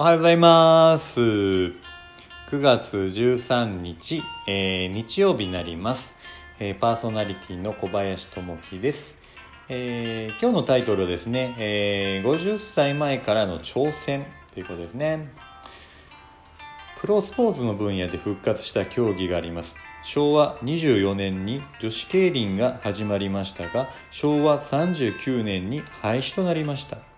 おはようございます。9月13日、えー日曜日になります。えーパーソナリティの小林智樹です。えー今日のタイトルはですね、えー50歳前からの挑戦ということですね。プロスポーツの分野で復活した競技があります昭和24年に女子競輪が始まりましたが昭和39年に廃止となりました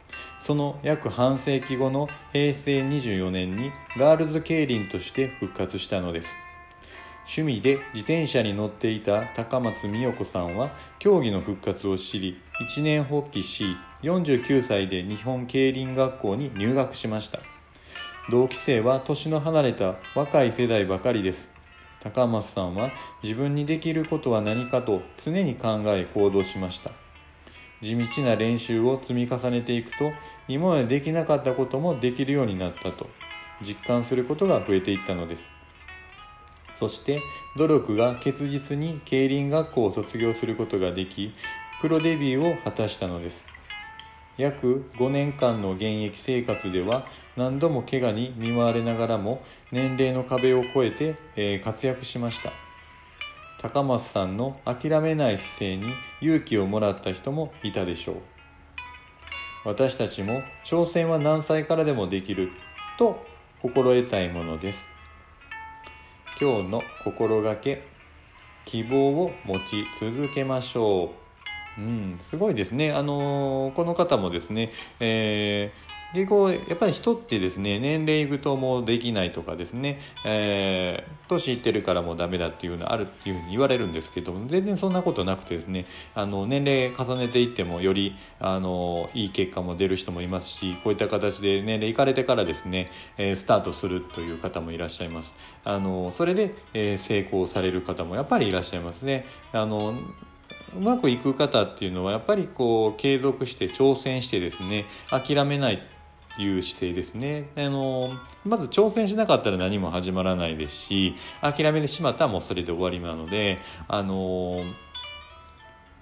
その約半世紀後の平成24年にガールズ競輪として復活したのです。趣味で自転車に乗っていた高松美代子さんは競技の復活を知り一年発起し49歳で日本競輪学校に入学しました。同期生は年の離れた若い世代ばかりです。高松さんは自分にできることは何かと常に考え行動しました。地道な練習を積み重ねていくと今までできなかったこともできるようになったと実感することが増えていったのです。そして努力が結実に競輪学校を卒業することができプロデビューを果たしたのです。約5年間の現役生活では何度も怪我に見舞われながらも年齢の壁を越えて、え活躍しました。高松さんの諦めない姿勢に勇気をもらった人もいたでしょう。私たちも挑戦は何歳からでもできると心得たいものです。今日の心がけ希望を持ち続けましょう。うん、すごいですね。あのーこの方もですね、えー結構やっぱり人ってですね年齢いくともうできないとかですね、えー年いってるからもうダメだっていうのあるっていうふうに言われるんですけども全然そんなことなくてですねあの年齢重ねていってもよりあのいい結果も出る人もいますしこういった形で年齢いかれてからですね、えースタートするという方もいらっしゃいます。あのそれで、えー成功される方もやっぱりいらっしゃいますね。あのうまくいく方っていうのはやっぱりこう継続して挑戦してですね諦めないいう姿勢ですね。あのまず挑戦しなかったら何も始まらないですし諦めてしまったらもうそれで終わりなのであの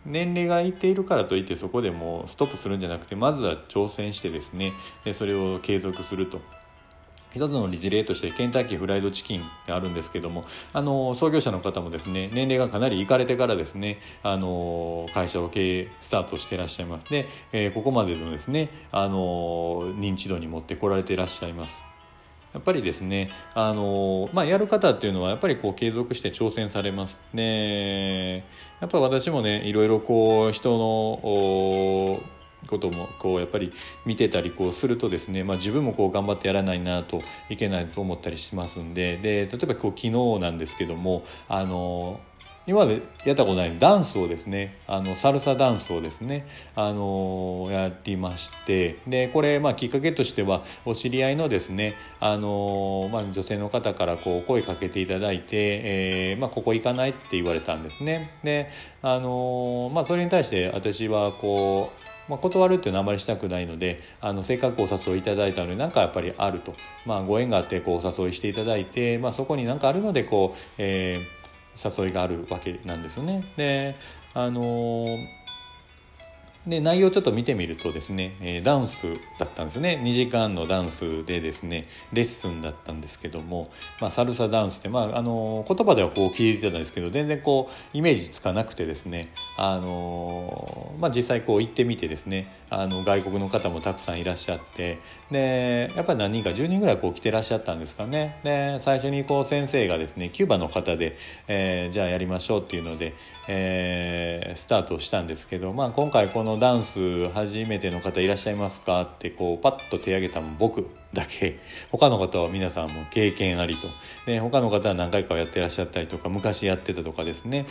年齢がいっているからといってそこでもうストップするんじゃなくてまずは挑戦してですね。でそれを継続すると。一つの事例としてケンタッキーフライドチキンがあるんですけどもあの創業者の方もですね年齢がかなりいかれてからですねあの会社を経営スタートしていらっしゃいますで、えーここまでのですねあの認知度に持ってこられていらっしゃいます。やっぱりですね、あのまあ、やる方っていうのはやっぱりこう継続して挑戦されます。で、やっぱ私もね、いろいろこう人のこともこうやっぱり見てたりこうするとですね、まあ、自分もこう頑張ってやらないなといけないと思ったりしますんでで例えばこう昨日なんですけどもあの今までやったことないダンスをですねあのサルサダンスをですねあのやりましてでこれ、まあ、きっかけとしてはお知り合いのですねあの、まあ、女性の方からこう声かけていただいて、えーまあ、ここ行かないって言われたんですね。であの、まあ、それに対して私はこうまあ、断るっていうのはあまりしたくないのであのせっかくお誘いいただいたので何かやっぱりあると、まあ、ご縁があってこうお誘いしていただいて、まあ、そこに何かあるのでこう、えー誘いがあるわけなんですよね。であのーで内容ちょっと見てみるとですね、えダンスだったんですね。2時間のダンスでですねレッスンだったんですけども、まあ、サルサダンスって、まあ、あの言葉ではこう聞いてたんですけど全然こうイメージつかなくてですね、あのまあ、実際こう行ってみてですねあの外国の方もたくさんいらっしゃってでやっぱり何人か10人ぐらいこう来てらっしゃったんですかね。で最初にこう先生がですねキューバの方で、えーじゃあやりましょうっていうので、えースタートしたんですけど、まあ、今回こののダンス初めての方いらっしゃいますか？ってこうパッと手挙げたの僕だけ。他の方は皆さんも経験ありと。で他の方は何回かやってらっしゃったりとか昔やってたとかですね。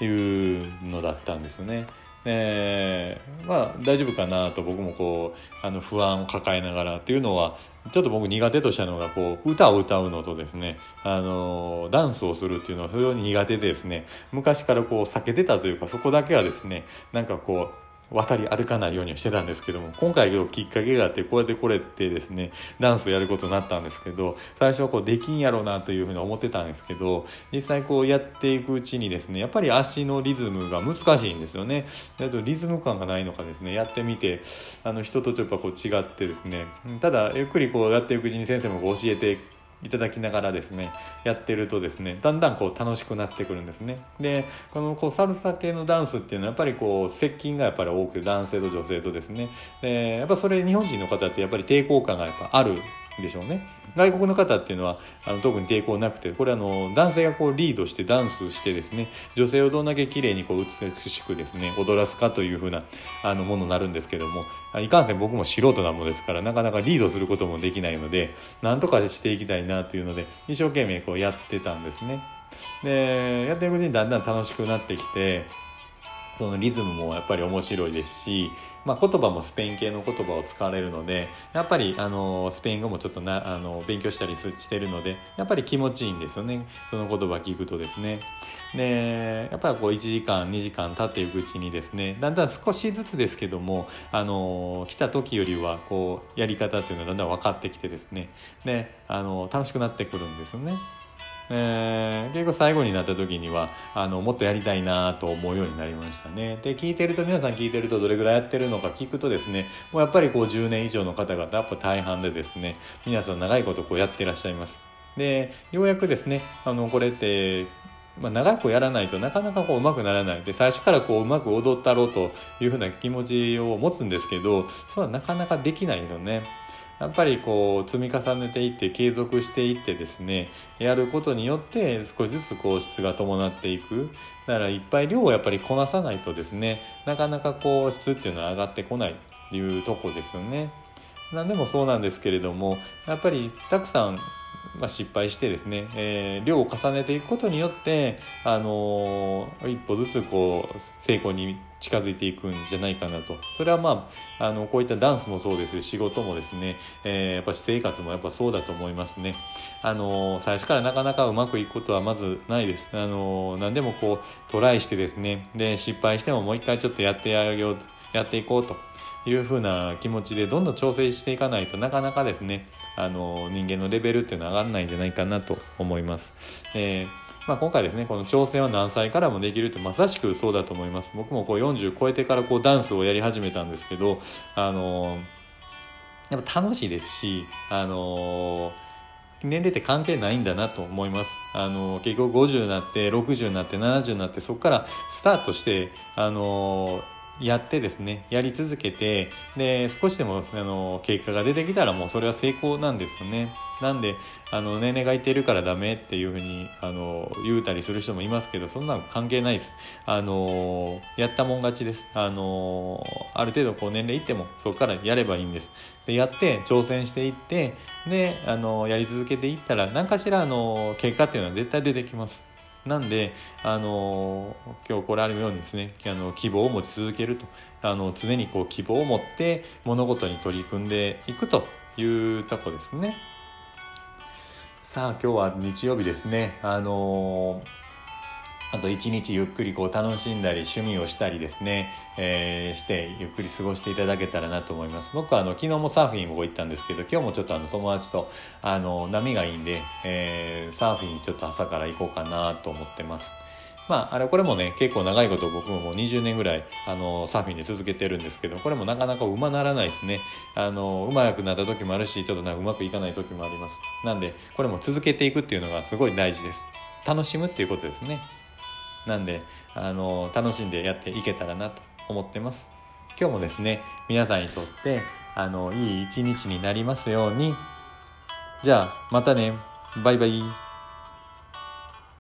いうのだったんですね。えーまあ大丈夫かなと僕もこうあの不安を抱えながらっていうのはちょっと僕苦手としたのがこう歌を歌うのとですね。あのダンスをするっていうのは非常に苦手でですね。昔からこう避けてたというかそこだけはですねなんかこう渡り歩かないようにはしてたんですけども今回きっかけがあってこうやってこれってですねダンスをやることになったんですけど最初はこうできんやろうなというふうに思ってたんですけど実際こうやっていくうちにですねやっぱり足のリズムが難しいんですよね。あとリズム感がないのかですねやってみてあの人とちょっとこう違ってですねただゆっくりこうやっていくうちに先生もこう教えていただきながらですねやってるとですねだんだんこう楽しくなってくるんですね。でこのこうサルサ系のダンスっていうのはやっぱりこう接近がやっぱり多くて男性と女性とですね。でやっぱそれ日本人の方ってやっぱり抵抗感がやっぱあるでしょうね。外国の方っていうのはあの特に抵抗なくてこれあの男性がこうリードしてダンスしてですね女性をどんだけ綺麗にこう美しくですね踊らすかというふうなあのものになるんですけどもいかんせん僕も素人なものですからなかなかリードすることもできないのでなんとかしていきたいなというので一生懸命こうやってたんですね。でやっていくうちにだんだん楽しくなってきてそのリズムもやっぱり面白いですし、まあ、言葉もスペイン系の言葉を使われるのでやっぱりあのスペイン語もちょっとなあの勉強したりしてるのでやっぱり気持ちいいんですよね。その言葉聞くとですね。でやっぱりこう1時間2時間経っていくうちにですねだんだん少しずつですけどもあの来た時よりはこうやり方っていうのがだんだん分かってきてですね。であの楽しくなってくるんですよね。えー、結構最後になった時にはあのもっとやりたいなと思うようになりましたね。で聞いてると皆さん聞いてるとどれぐらいやってるのか聞くとですねもうやっぱりこう10年以上の方々やっぱ大半でですね皆さん長いことこうやってらっしゃいます。でようやくですねあのこれってまあ、長くやらないとなかなかこう上手くならない。で最初からこううまく踊ったろうというふうな気持ちを持つんですけどそうはなかなかできないよね。やっぱりこう積み重ねていって継続していってですねやることによって少しずつこう質が伴っていくだからいっぱい量をやっぱりこなさないとですねなかなかこう質っていうのは上がってこないっていうとこですよね。何でもそうなんですけれどもやっぱりたくさんまあ、失敗してですね、えー、量を重ねていくことによって、あのー、一歩ずつこう成功に近づいていくんじゃないかなと。それはまああのこういったダンスもそうです仕事もですね、えー、やっぱ私生活もやっぱそうだと思いますね。あの最初からなかなかうまくいくことはまずないです。あの何でもこうトライしてですねで失敗してももう一回ちょっとやってあげようやっていこうと。いうふうな気持ちでどんどん調整していかないとなかなかですねあの人間のレベルっていうのは上がらないんじゃないかなと思います。えーまあ、今回ですねこの挑戦は何歳からもできるってまさしくそうだと思います僕もこう40超えてからこうダンスをやり始めたんですけどあのやっぱ楽しいですしあの年齢って関係ないんだなと思います。あの結局50になって60になって70になってそこからスタートしてあのやってですねやり続けてで少しでもあの結果が出てきたらもうそれは成功なんですよね。なんであの年齢がいてるからダメっていうふうにあの言うたりする人もいますけどそんなの関係ないです。あのやったもん勝ちです。あのある程度こう年齢いってもそこからやればいいんです。でやって挑戦していってであのやり続けていったら何かしらあの結果っていうのは絶対出てきます。なんで、あの今日これあるようにですねあの希望を持ち続けるとあの常にこう希望を持って物事に取り組んでいくというとこですね。さあ今日は日曜日ですね。あのあと一日ゆっくりこう楽しんだり趣味をしたりですね、えー、してゆっくり過ごしていただけたらなと思います。僕はあの昨日もサーフィンを行ったんですけど今日もちょっとあの友達とあの波がいいんで、えー、サーフィンにちょっと朝から行こうかなと思ってます。まあ、あれこれもね結構長いこと僕ももう20年ぐらいあのサーフィンで続けてるんですけどこれもなかなかうまならないですね。あのうまくなった時もあるしちょっとなんかうまくいかない時もあります。なんでこれも続けていくっていうのがすごい大事です。楽しむっていうことですね。なんであの楽しんでやっていけたらなと思ってます。今日もですね皆さんにとってあのいい一日になりますように。じゃあまたね。バイバイ。